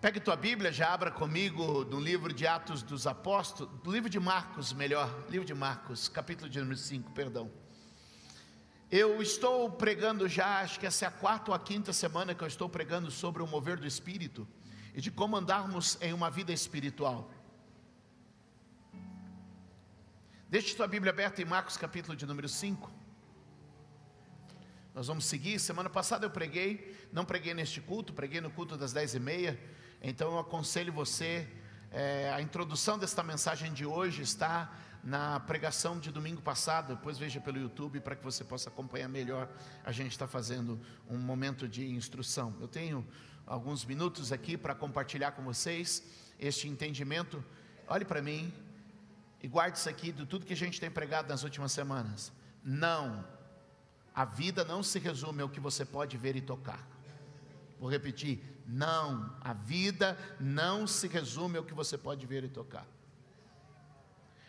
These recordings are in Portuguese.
Pegue tua Bíblia, já abra comigo no livro de Atos dos Apóstolos, do livro de Marcos, melhor, livro de Marcos, capítulo de número 5, perdão. Eu estou pregando já, acho que essa é a quarta ou a quinta semana que eu estou pregando sobre o mover do Espírito e de como andarmos em uma vida espiritual. Deixe tua Bíblia aberta em Marcos, capítulo de número 5. Nós vamos seguir. Semana passada eu preguei, não preguei neste culto, preguei no culto das dez e meia. Então eu aconselho você, é, a introdução desta mensagem de hoje está na pregação de domingo passado, depois veja pelo YouTube para que você possa acompanhar melhor. A gente está fazendo um momento de instrução. Eu tenho alguns minutos aqui para compartilhar com vocês este entendimento. Olhe para mim e guarde isso aqui de tudo que a gente tem pregado nas últimas semanas. Não, a vida não se resume ao que você pode ver e tocar. Vou repetir: não, a vida não se resume ao que você pode ver e tocar.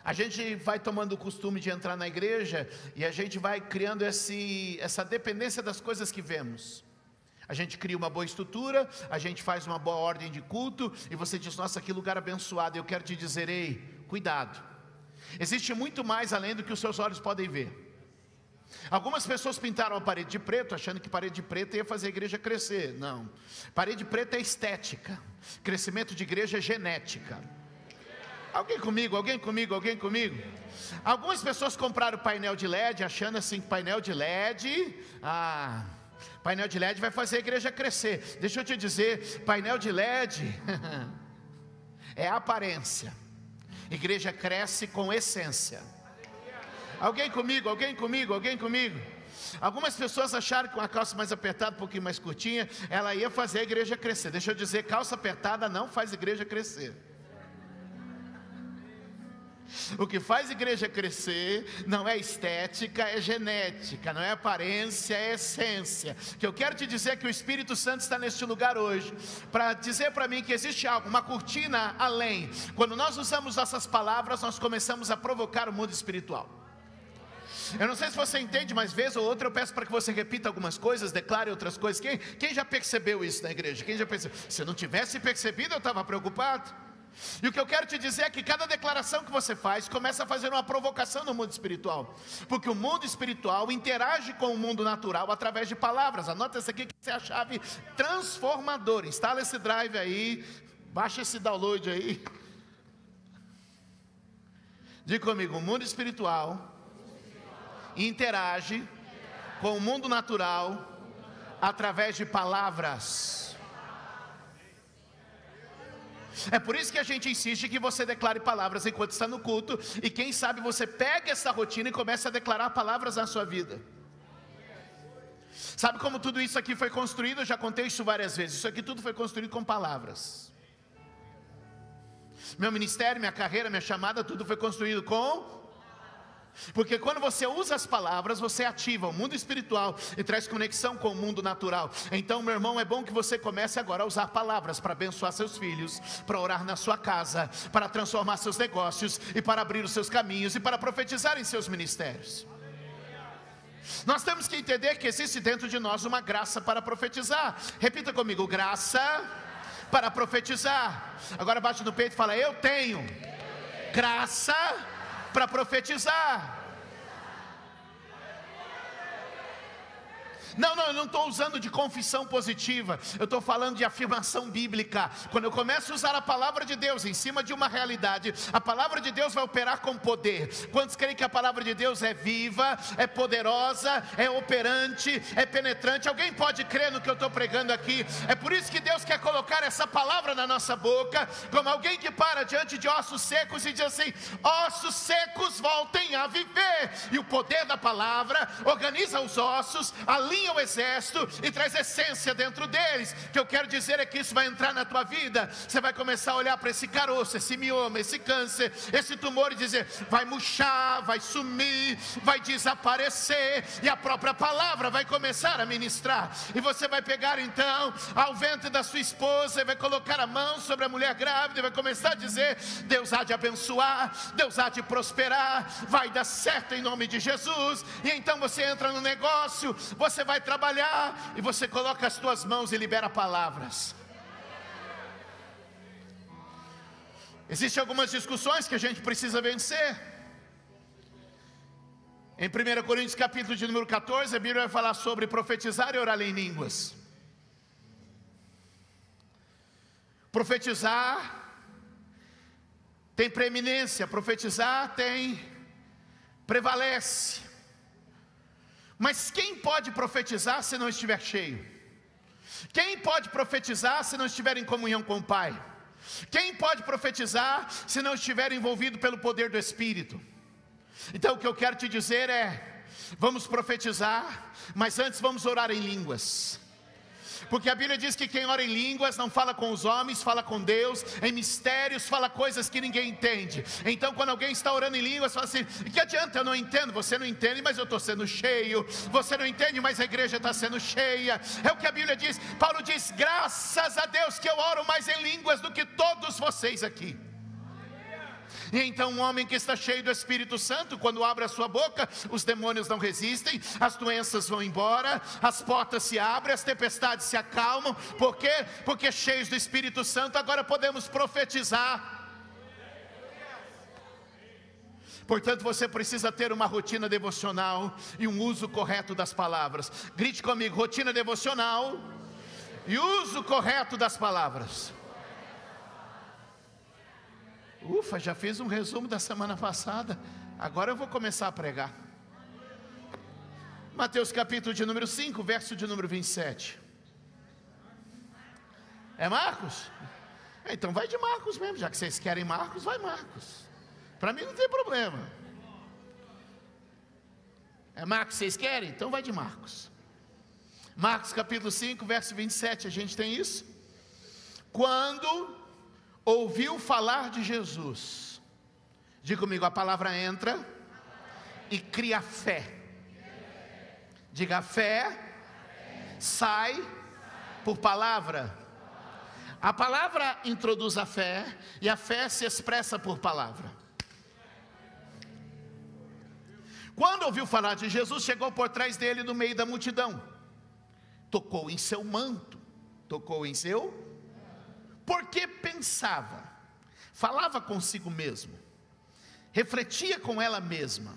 A gente vai tomando o costume de entrar na igreja e a gente vai criando esse, essa dependência das coisas que vemos. A gente cria uma boa estrutura, a gente faz uma boa ordem de culto e você diz: Nossa, que lugar abençoado. Eu quero te dizer: Ei, cuidado. Existe muito mais além do que os seus olhos podem ver. Algumas pessoas pintaram a parede de preto, achando que parede de preto ia fazer a igreja crescer. Não. Parede preta é estética. Crescimento de igreja é genética. Alguém comigo, alguém comigo, alguém comigo? Algumas pessoas compraram painel de LED, achando assim que painel de LED, ah, painel de LED vai fazer a igreja crescer. Deixa eu te dizer, painel de LED é aparência. Igreja cresce com essência. Alguém comigo, alguém comigo, alguém comigo. Algumas pessoas acharam que uma calça mais apertada, um pouquinho mais curtinha, ela ia fazer a igreja crescer. Deixa eu dizer, calça apertada não faz igreja crescer. O que faz igreja crescer não é estética, é genética, não é aparência, é essência. Que eu quero te dizer que o Espírito Santo está neste lugar hoje para dizer para mim que existe algo, uma cortina além. Quando nós usamos nossas palavras, nós começamos a provocar o mundo espiritual. Eu não sei se você entende, mas vez ou outra eu peço para que você repita algumas coisas, declare outras coisas. Quem, quem já percebeu isso na igreja? Quem já percebeu? Se eu não tivesse percebido, eu estava preocupado. E o que eu quero te dizer é que cada declaração que você faz começa a fazer uma provocação no mundo espiritual, porque o mundo espiritual interage com o mundo natural através de palavras. Anota essa aqui que é a chave transformadora. Instala esse drive aí, baixa esse download aí. Diga comigo: o mundo espiritual interage com o mundo natural através de palavras. É por isso que a gente insiste que você declare palavras enquanto está no culto, e quem sabe você pega essa rotina e começa a declarar palavras na sua vida. Sabe como tudo isso aqui foi construído? Eu já contei isso várias vezes. Isso aqui tudo foi construído com palavras. Meu ministério, minha carreira, minha chamada, tudo foi construído com porque quando você usa as palavras, você ativa o mundo espiritual e traz conexão com o mundo natural. Então, meu irmão, é bom que você comece agora a usar palavras para abençoar seus filhos, para orar na sua casa, para transformar seus negócios e para abrir os seus caminhos e para profetizar em seus ministérios. Nós temos que entender que existe dentro de nós uma graça para profetizar. Repita comigo: graça para profetizar. Agora bate no peito e fala: Eu tenho graça para profetizar. Não, não, eu não estou usando de confissão positiva, eu estou falando de afirmação bíblica. Quando eu começo a usar a palavra de Deus em cima de uma realidade, a palavra de Deus vai operar com poder. Quantos creem que a palavra de Deus é viva, é poderosa, é operante, é penetrante? Alguém pode crer no que eu estou pregando aqui? É por isso que Deus quer colocar essa palavra na nossa boca, como alguém que para diante de ossos secos e diz assim: ossos secos voltem a viver. E o poder da palavra organiza os ossos, alinha alinha o exército e traz essência dentro deles. O que eu quero dizer é que isso vai entrar na tua vida. Você vai começar a olhar para esse caroço, esse mioma, esse câncer, esse tumor e dizer: vai murchar, vai sumir, vai desaparecer. E a própria palavra vai começar a ministrar. E você vai pegar então ao ventre da sua esposa e vai colocar a mão sobre a mulher grávida e vai começar a dizer: Deus há de abençoar, Deus há de prosperar, vai dar certo em nome de Jesus. E então você entra no negócio, você vai vai trabalhar e você coloca as tuas mãos e libera palavras. Existem algumas discussões que a gente precisa vencer. Em 1 Coríntios capítulo de número 14, a Bíblia vai falar sobre profetizar e orar em línguas. Profetizar tem preeminência, profetizar tem prevalece. Mas quem pode profetizar se não estiver cheio? Quem pode profetizar se não estiver em comunhão com o Pai? Quem pode profetizar se não estiver envolvido pelo poder do Espírito? Então o que eu quero te dizer é: vamos profetizar, mas antes vamos orar em línguas. Porque a Bíblia diz que quem ora em línguas não fala com os homens, fala com Deus, em mistérios, fala coisas que ninguém entende. Então, quando alguém está orando em línguas, fala assim: que adianta? Eu não entendo. Você não entende, mas eu estou sendo cheio. Você não entende, mas a igreja está sendo cheia. É o que a Bíblia diz. Paulo diz: graças a Deus que eu oro mais em línguas do que todos vocês aqui. E então, um homem que está cheio do Espírito Santo, quando abre a sua boca, os demônios não resistem, as doenças vão embora, as portas se abrem, as tempestades se acalmam. Por quê? Porque cheios do Espírito Santo, agora podemos profetizar. Portanto, você precisa ter uma rotina devocional e um uso correto das palavras. Grite comigo: rotina devocional e uso correto das palavras. Ufa, já fiz um resumo da semana passada. Agora eu vou começar a pregar. Mateus capítulo de número 5, verso de número 27. É Marcos? Então vai de Marcos mesmo, já que vocês querem Marcos, vai Marcos. Para mim não tem problema. É Marcos vocês querem? Então vai de Marcos. Marcos capítulo 5, verso 27, a gente tem isso? Quando ouviu falar de Jesus. Diga comigo, a palavra entra e cria fé. Diga, fé sai por palavra. A palavra introduz a fé e a fé se expressa por palavra. Quando ouviu falar de Jesus, chegou por trás dele no meio da multidão, tocou em seu manto, tocou em seu porque pensava, falava consigo mesmo, refletia com ela mesma.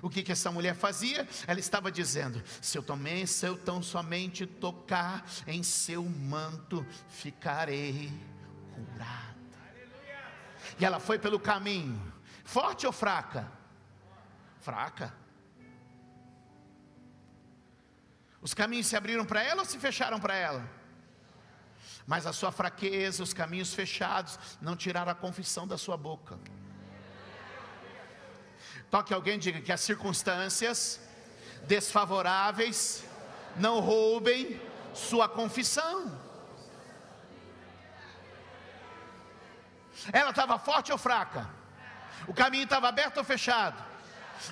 O que, que essa mulher fazia? Ela estava dizendo: se eu também, se eu tão somente tocar em seu manto, ficarei curada. E ela foi pelo caminho, forte ou fraca? Fraca. Os caminhos se abriram para ela ou se fecharam para ela? Mas a sua fraqueza, os caminhos fechados, não tiraram a confissão da sua boca. Toque alguém diga que as circunstâncias desfavoráveis não roubem sua confissão. Ela estava forte ou fraca? O caminho estava aberto ou fechado?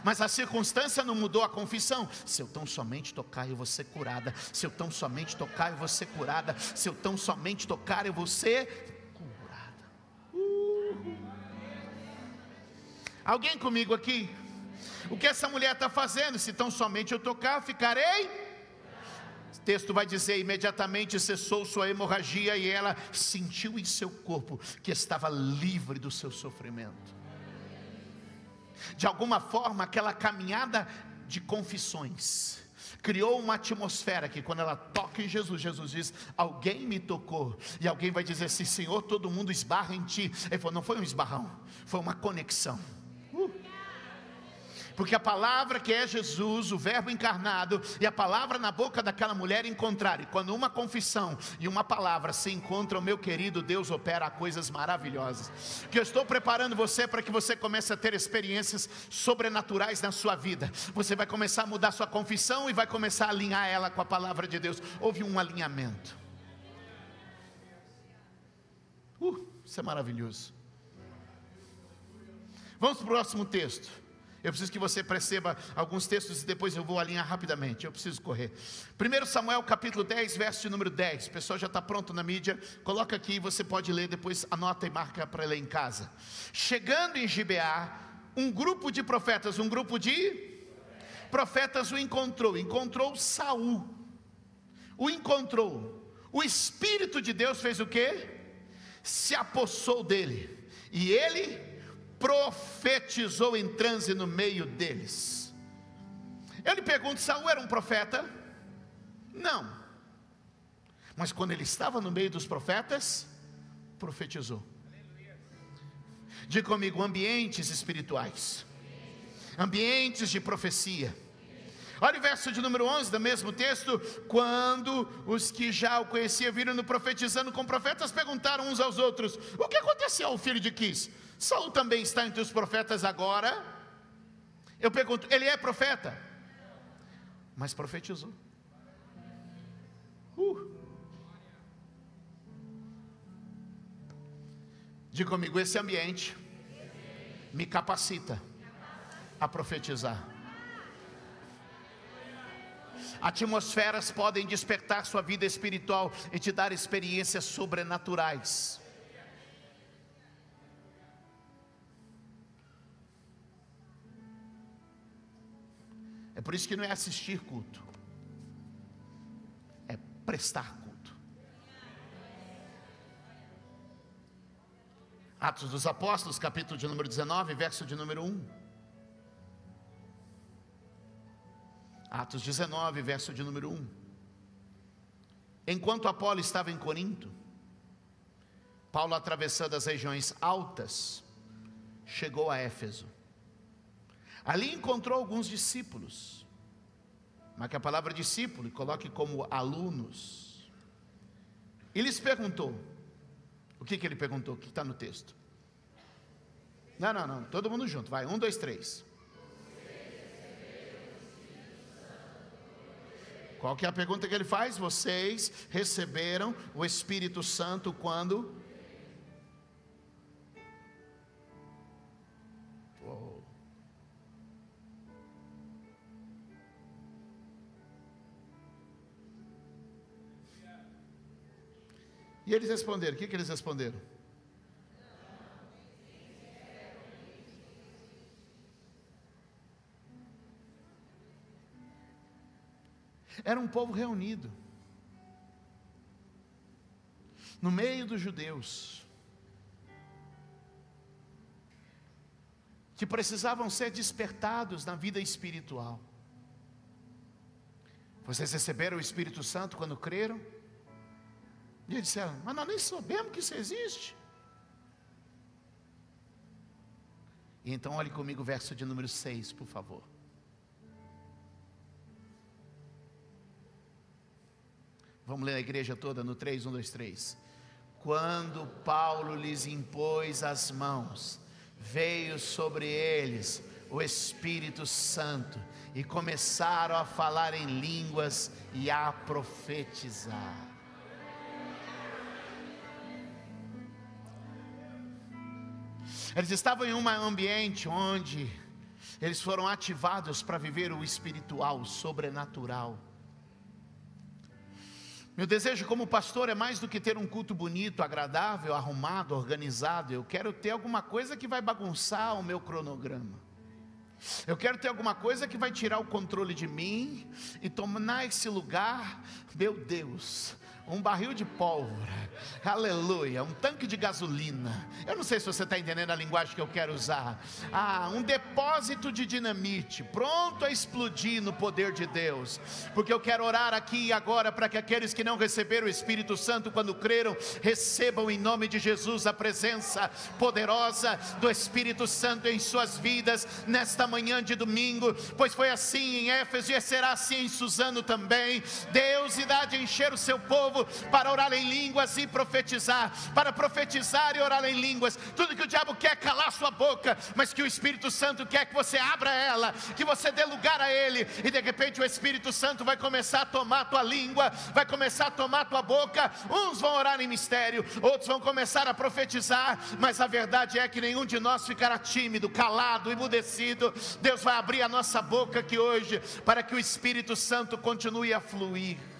Mas a circunstância não mudou a confissão. Se eu tão somente tocar, eu vou ser curada. Se eu tão somente tocar, eu vou ser curada. Se eu tão somente tocar, eu vou ser curada. Uh. Alguém comigo aqui? O que essa mulher está fazendo? Se tão somente eu tocar, ficarei. O texto vai dizer: imediatamente cessou sua hemorragia e ela sentiu em seu corpo que estava livre do seu sofrimento de alguma forma, aquela caminhada de confissões criou uma atmosfera que quando ela toca em Jesus, Jesus diz: Alguém me tocou, e alguém vai dizer assim: Senhor, todo mundo esbarra em ti. Ele falou: Não foi um esbarrão, foi uma conexão. Porque a palavra que é Jesus, o Verbo encarnado, e a palavra na boca daquela mulher encontraram. E quando uma confissão e uma palavra se encontram, meu querido, Deus opera coisas maravilhosas. Que eu estou preparando você para que você comece a ter experiências sobrenaturais na sua vida. Você vai começar a mudar sua confissão e vai começar a alinhar ela com a palavra de Deus. Houve um alinhamento. Uh, isso é maravilhoso. Vamos para o próximo texto. Eu preciso que você perceba alguns textos e depois eu vou alinhar rapidamente. Eu preciso correr. 1 Samuel capítulo 10, verso número 10. O pessoal já está pronto na mídia. Coloca aqui, você pode ler, depois anota e marca para ler em casa. Chegando em Gibeá, um grupo de profetas, um grupo de profetas o encontrou. Encontrou Saul. O encontrou. O Espírito de Deus fez o quê? Se apossou dele E ele profetizou em transe no meio deles. Eu lhe pergunto: Saul era um profeta? Não. Mas quando ele estava no meio dos profetas, profetizou. Diga comigo: ambientes espirituais, ambientes de profecia. Olha o verso de número 11 do mesmo texto. Quando os que já o conheciam viram-no profetizando com profetas, perguntaram uns aos outros: O que aconteceu ao filho de Quis? Saul também está entre os profetas agora? Eu pergunto: Ele é profeta? Mas profetizou. Uh. Diga comigo, esse ambiente me capacita a profetizar. Atmosferas podem despertar sua vida espiritual e te dar experiências sobrenaturais. Por isso que não é assistir culto, é prestar culto. Atos dos Apóstolos, capítulo de número 19, verso de número 1. Atos 19, verso de número 1. Enquanto Apolo estava em Corinto, Paulo, atravessando as regiões altas, chegou a Éfeso. Ali encontrou alguns discípulos. Marque a palavra discípulo coloque como alunos. E lhes perguntou: O que, que ele perguntou? O que está no texto? Não, não, não, todo mundo junto, vai, um, dois, três. Qual que é a pergunta que ele faz? Vocês receberam o Espírito Santo quando E eles responderam: o que, que eles responderam? Era um povo reunido, no meio dos judeus, que precisavam ser despertados na vida espiritual. Vocês receberam o Espírito Santo quando creram? E eles disseram: Mas nós nem sabemos que isso existe. E então olhe comigo o verso de número 6, por favor. Vamos ler a igreja toda no 3, 1, 2, 3. Quando Paulo lhes impôs as mãos, veio sobre eles o Espírito Santo e começaram a falar em línguas e a profetizar. Eles estavam em um ambiente onde eles foram ativados para viver o espiritual, o sobrenatural. Meu desejo como pastor é mais do que ter um culto bonito, agradável, arrumado, organizado. Eu quero ter alguma coisa que vai bagunçar o meu cronograma. Eu quero ter alguma coisa que vai tirar o controle de mim e tomar esse lugar, meu Deus, um barril de pólvora, aleluia, um tanque de gasolina. Eu não sei se você está entendendo a linguagem que eu quero usar. Ah, um depósito de dinamite, pronto a explodir no poder de Deus. Porque eu quero orar aqui e agora para que aqueles que não receberam o Espírito Santo quando creram, recebam em nome de Jesus a presença poderosa do Espírito Santo em suas vidas nesta manhã de domingo, pois foi assim em Éfeso e será assim em Suzano também. Deus irá de encher o seu povo povo para orar em línguas e profetizar, para profetizar e orar em línguas. Tudo que o diabo quer é calar sua boca, mas que o Espírito Santo quer que você abra ela, que você dê lugar a ele, e de repente o Espírito Santo vai começar a tomar a tua língua, vai começar a tomar a tua boca. Uns vão orar em mistério, outros vão começar a profetizar, mas a verdade é que nenhum de nós ficará tímido, calado, emudecido. Deus vai abrir a nossa boca aqui hoje para que o Espírito Santo continue a fluir.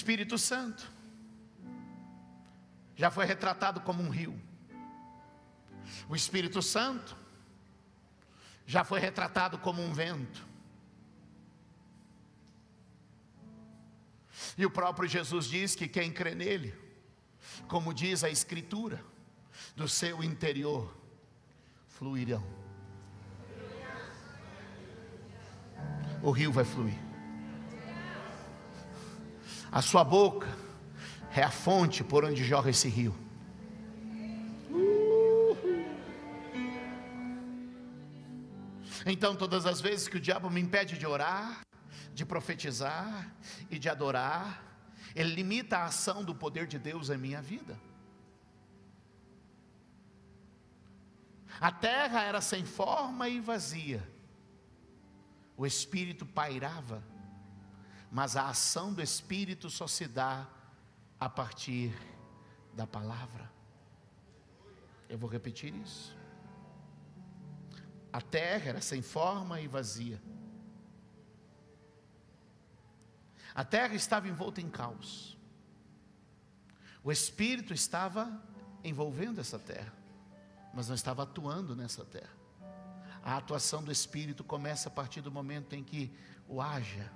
Espírito Santo. já foi retratado como um rio. O Espírito Santo já foi retratado como um vento. E o próprio Jesus diz que quem crê nele, como diz a Escritura, do seu interior fluirão. O rio vai fluir. A sua boca é a fonte por onde jorra esse rio. Então, todas as vezes que o diabo me impede de orar, de profetizar e de adorar, ele limita a ação do poder de Deus em minha vida. A terra era sem forma e vazia, o Espírito pairava, mas a ação do Espírito só se dá a partir da palavra. Eu vou repetir isso. A terra era sem forma e vazia. A terra estava envolta em caos. O Espírito estava envolvendo essa terra, mas não estava atuando nessa terra. A atuação do Espírito começa a partir do momento em que o haja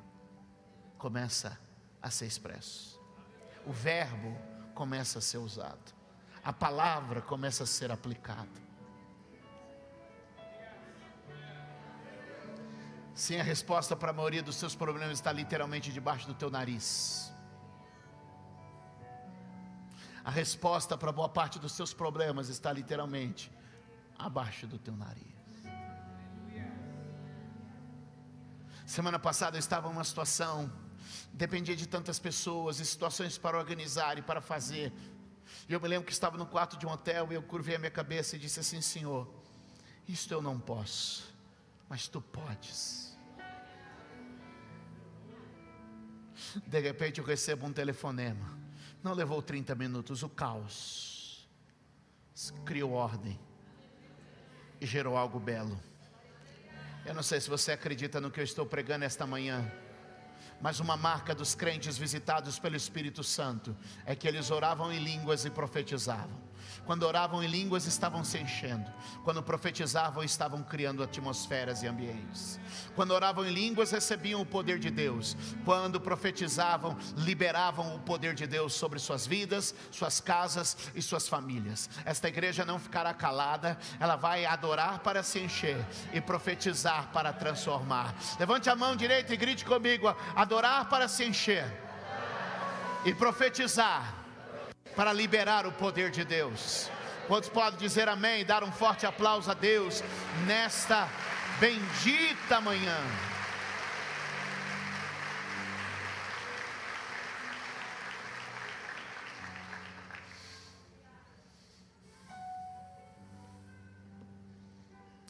começa a ser expresso, o verbo começa a ser usado, a palavra começa a ser aplicada. Sim, a resposta para a maioria dos seus problemas está literalmente debaixo do teu nariz. A resposta para boa parte dos seus problemas está literalmente abaixo do teu nariz. Semana passada eu estava em uma situação, dependia de tantas pessoas e situações para organizar e para fazer. E eu me lembro que estava no quarto de um hotel e eu curvei a minha cabeça e disse assim: Senhor, isto eu não posso, mas tu podes. De repente eu recebo um telefonema. Não levou 30 minutos, o caos criou ordem e gerou algo belo. Eu não sei se você acredita no que eu estou pregando esta manhã, mas uma marca dos crentes visitados pelo Espírito Santo é que eles oravam em línguas e profetizavam. Quando oravam em línguas, estavam se enchendo. Quando profetizavam, estavam criando atmosferas e ambientes. Quando oravam em línguas, recebiam o poder de Deus. Quando profetizavam, liberavam o poder de Deus sobre suas vidas, suas casas e suas famílias. Esta igreja não ficará calada, ela vai adorar para se encher e profetizar para transformar. Levante a mão direita e grite comigo: adorar para se encher e profetizar para liberar o poder de Deus. Quantos podem dizer amém e dar um forte aplauso a Deus nesta bendita manhã?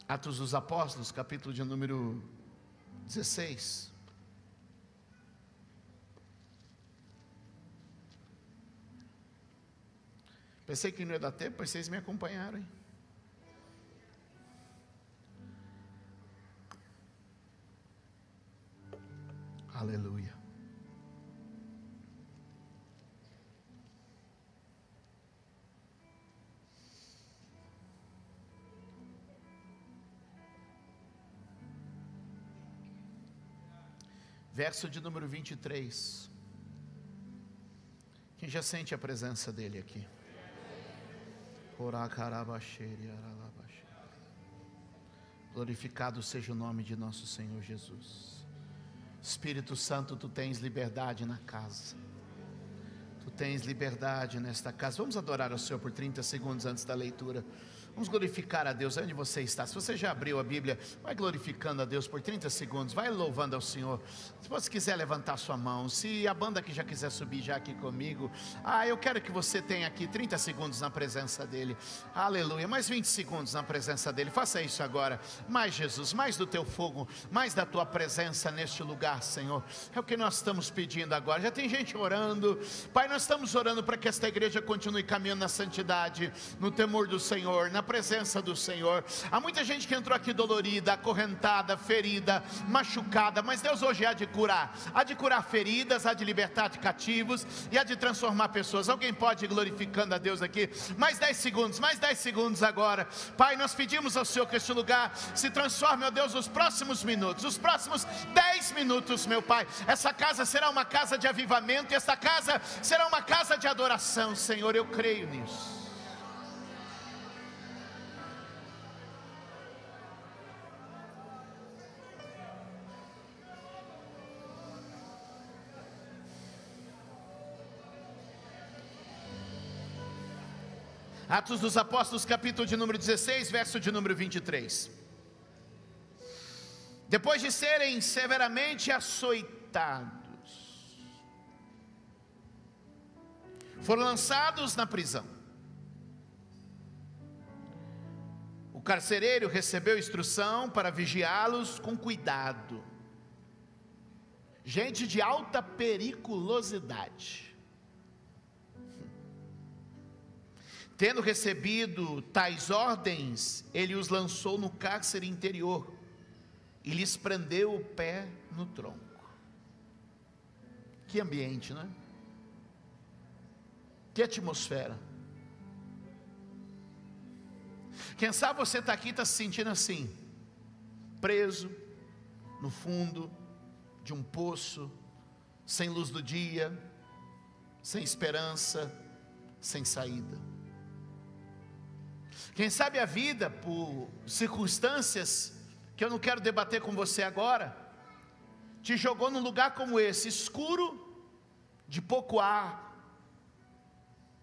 Atos dos Apóstolos, capítulo de número 16. Pensei que não ia dar tempo, mas vocês me acompanharam. Hein? Aleluia. Verso de número 23. Quem já sente a presença dele aqui? Glorificado seja o nome de nosso Senhor Jesus. Espírito Santo, tu tens liberdade na casa. Tu tens liberdade nesta casa. Vamos adorar o Senhor por 30 segundos antes da leitura. Vamos glorificar a Deus onde você está. Se você já abriu a Bíblia, vai glorificando a Deus por 30 segundos, vai louvando ao Senhor. Se você quiser levantar sua mão, se a banda que já quiser subir já aqui comigo, ah, eu quero que você tenha aqui 30 segundos na presença dEle. Aleluia. Mais 20 segundos na presença dEle. Faça isso agora. Mais Jesus, mais do teu fogo, mais da tua presença neste lugar, Senhor. É o que nós estamos pedindo agora. Já tem gente orando. Pai, nós estamos orando para que esta igreja continue caminhando na santidade, no temor do Senhor, na presença do Senhor. Há muita gente que entrou aqui dolorida, acorrentada, ferida, machucada, mas Deus hoje há de curar. Há de curar feridas, há de libertar de cativos e há de transformar pessoas. Alguém pode ir glorificando a Deus aqui? Mais 10 segundos, mais 10 segundos agora. Pai, nós pedimos ao Senhor que este lugar se transforme, ó Deus, nos próximos minutos, os próximos 10 minutos, meu Pai. Essa casa será uma casa de avivamento e esta casa será uma casa de adoração, Senhor. Eu creio nisso. Atos dos Apóstolos, capítulo de número 16, verso de número 23. Depois de serem severamente açoitados, foram lançados na prisão. O carcereiro recebeu instrução para vigiá-los com cuidado. Gente de alta periculosidade. Tendo recebido tais ordens, ele os lançou no cárcere interior e lhes prendeu o pé no tronco. Que ambiente, não é? Que atmosfera. Quem sabe você está aqui e está se sentindo assim, preso, no fundo de um poço, sem luz do dia, sem esperança, sem saída. Quem sabe a vida, por circunstâncias que eu não quero debater com você agora, te jogou num lugar como esse, escuro, de pouco ar,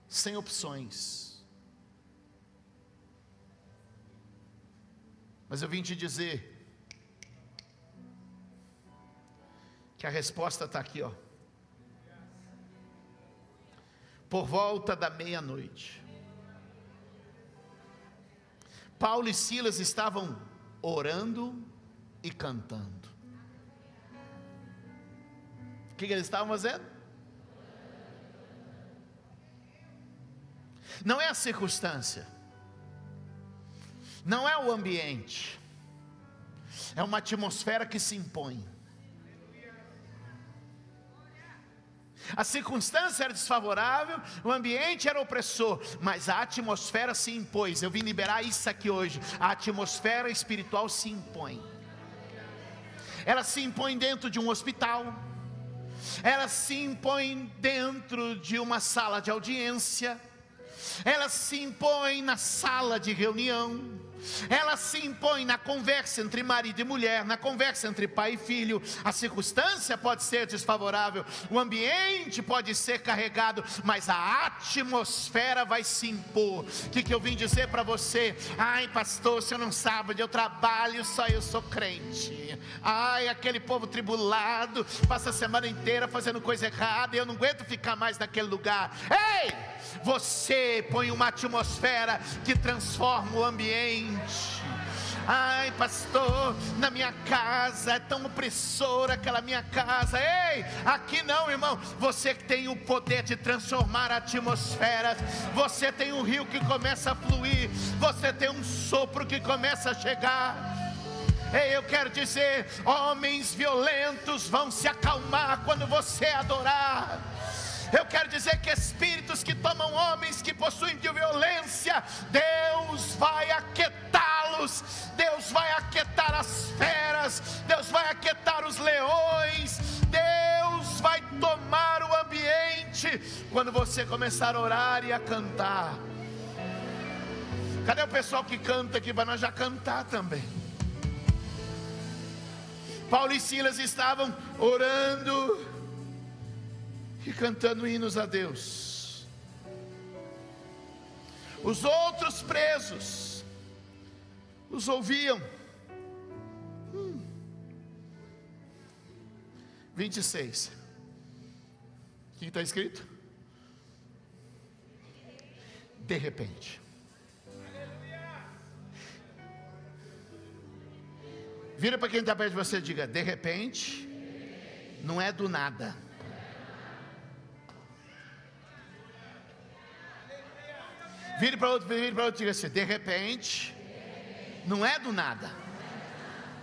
sem opções. Mas eu vim te dizer que a resposta está aqui, ó. Por volta da meia-noite. Paulo e Silas estavam orando e cantando. O que, que eles estavam fazendo? Não é a circunstância, não é o ambiente, é uma atmosfera que se impõe. A circunstância era desfavorável, o ambiente era opressor, mas a atmosfera se impôs. Eu vim liberar isso aqui hoje. A atmosfera espiritual se impõe. Ela se impõe dentro de um hospital, ela se impõe dentro de uma sala de audiência, ela se impõe na sala de reunião ela se impõe na conversa entre marido e mulher, na conversa entre pai e filho. A circunstância pode ser desfavorável, o ambiente pode ser carregado, mas a atmosfera vai se impor. O que, que eu vim dizer para você? Ai, pastor, você não sabe onde eu trabalho, só eu sou crente. Ai, aquele povo tribulado, passa a semana inteira fazendo coisa errada, e eu não aguento ficar mais naquele lugar. Ei! Você põe uma atmosfera que transforma o ambiente. Ai, pastor, na minha casa é tão opressora aquela minha casa. Ei, aqui não, irmão. Você tem o poder de transformar atmosferas. Você tem um rio que começa a fluir. Você tem um sopro que começa a chegar. Ei, eu quero dizer: homens violentos vão se acalmar quando você adorar. Eu quero dizer que espíritos que tomam homens que possuem de violência, Deus vai aquietá-los, Deus vai aquietar as feras, Deus vai aquietar os leões, Deus vai tomar o ambiente quando você começar a orar e a cantar. Cadê o pessoal que canta aqui para nós já cantar também? Paulo e Silas estavam orando e cantando hinos a Deus. Os outros presos os ouviam. Hum. 26. O que está escrito? De repente. Vira para quem está perto de você e diga: de repente, não é do nada. Vire para outro, vire para outro, diga assim: de repente, não é do nada.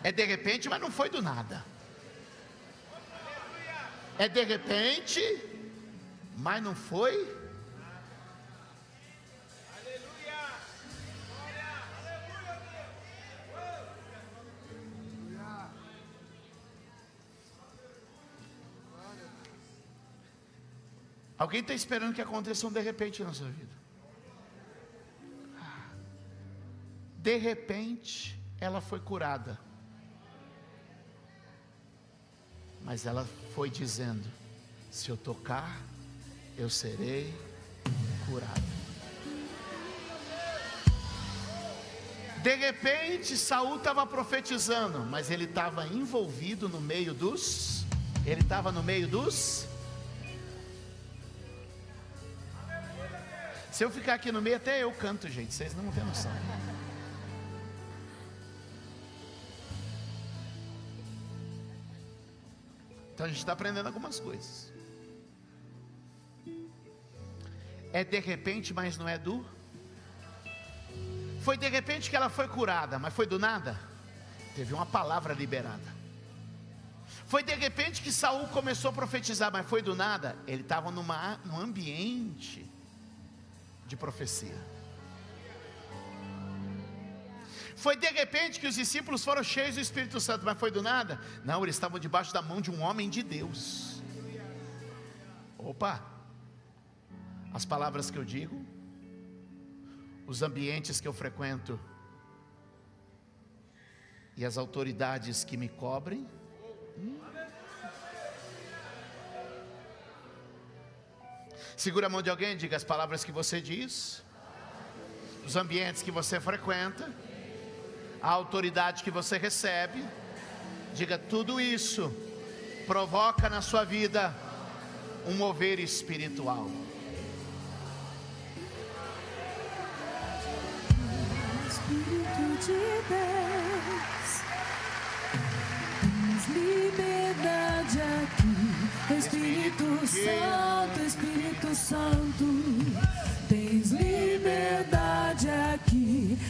É de repente, mas não foi do nada. É de repente, mas não foi. Alguém está esperando que aconteça um de repente na sua vida. De repente, ela foi curada. Mas ela foi dizendo: se eu tocar, eu serei curada. De repente, Saul estava profetizando, mas ele estava envolvido no meio dos. Ele estava no meio dos. Se eu ficar aqui no meio, até eu canto, gente. Vocês não têm noção. Então a gente está aprendendo algumas coisas. É de repente, mas não é do. Foi de repente que ela foi curada, mas foi do nada. Teve uma palavra liberada. Foi de repente que Saul começou a profetizar, mas foi do nada. Ele estava num ambiente de profecia. Foi de repente que os discípulos foram cheios do Espírito Santo, mas foi do nada? Não, eles estavam debaixo da mão de um homem de Deus. Opa! As palavras que eu digo, os ambientes que eu frequento e as autoridades que me cobrem. Hum. Segura a mão de alguém diga as palavras que você diz, os ambientes que você frequenta a autoridade que você recebe, diga tudo isso provoca na sua vida um mover espiritual. Espírito de Deus, tens liberdade aqui, Espírito Santo, Espírito Santo. Tens liberdade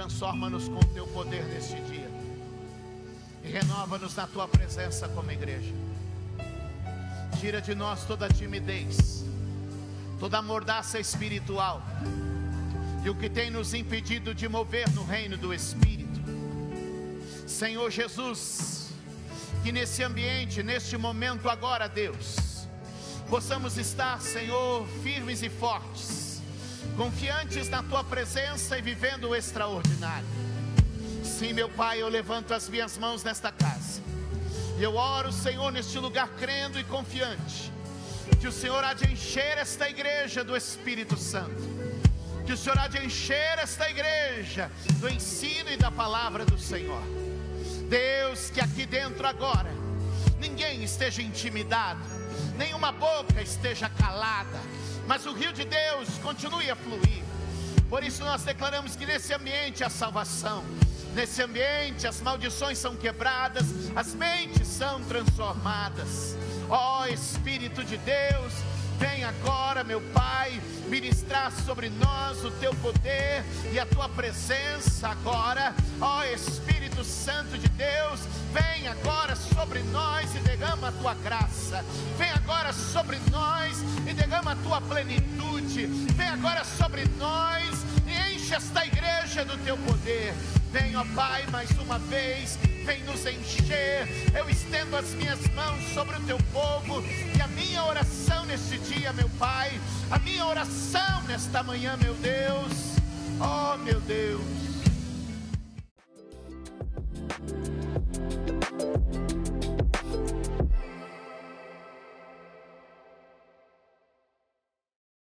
Transforma-nos com o teu poder neste dia. E renova-nos na tua presença como igreja. Tira de nós toda timidez, toda mordaça espiritual. E o que tem nos impedido de mover no reino do Espírito. Senhor Jesus, que nesse ambiente, neste momento agora, Deus, possamos estar, Senhor, firmes e fortes confiantes na tua presença e vivendo o extraordinário. Sim, meu Pai, eu levanto as minhas mãos nesta casa. E eu oro, Senhor, neste lugar crendo e confiante que o Senhor há de encher esta igreja do Espírito Santo. Que o Senhor há de encher esta igreja do ensino e da palavra do Senhor. Deus, que aqui dentro agora ninguém esteja intimidado, nenhuma boca esteja calada, mas o rio de Deus continue a fluir. Por isso nós declaramos que nesse ambiente há salvação. Nesse ambiente as maldições são quebradas, as mentes são transformadas. Ó oh, Espírito de Deus, Vem agora, meu Pai, ministrar sobre nós o teu poder e a tua presença agora, ó Espírito Santo de Deus, vem agora sobre nós e derrama a tua graça, vem agora sobre nós e derrama a tua plenitude, vem agora sobre nós e enche esta igreja do teu poder. Vem, ó Pai, mais uma vez, vem nos encher. Eu estendo as minhas mãos sobre o teu povo e a minha oração neste dia, meu Pai, a minha oração nesta manhã, meu Deus. Oh, meu Deus.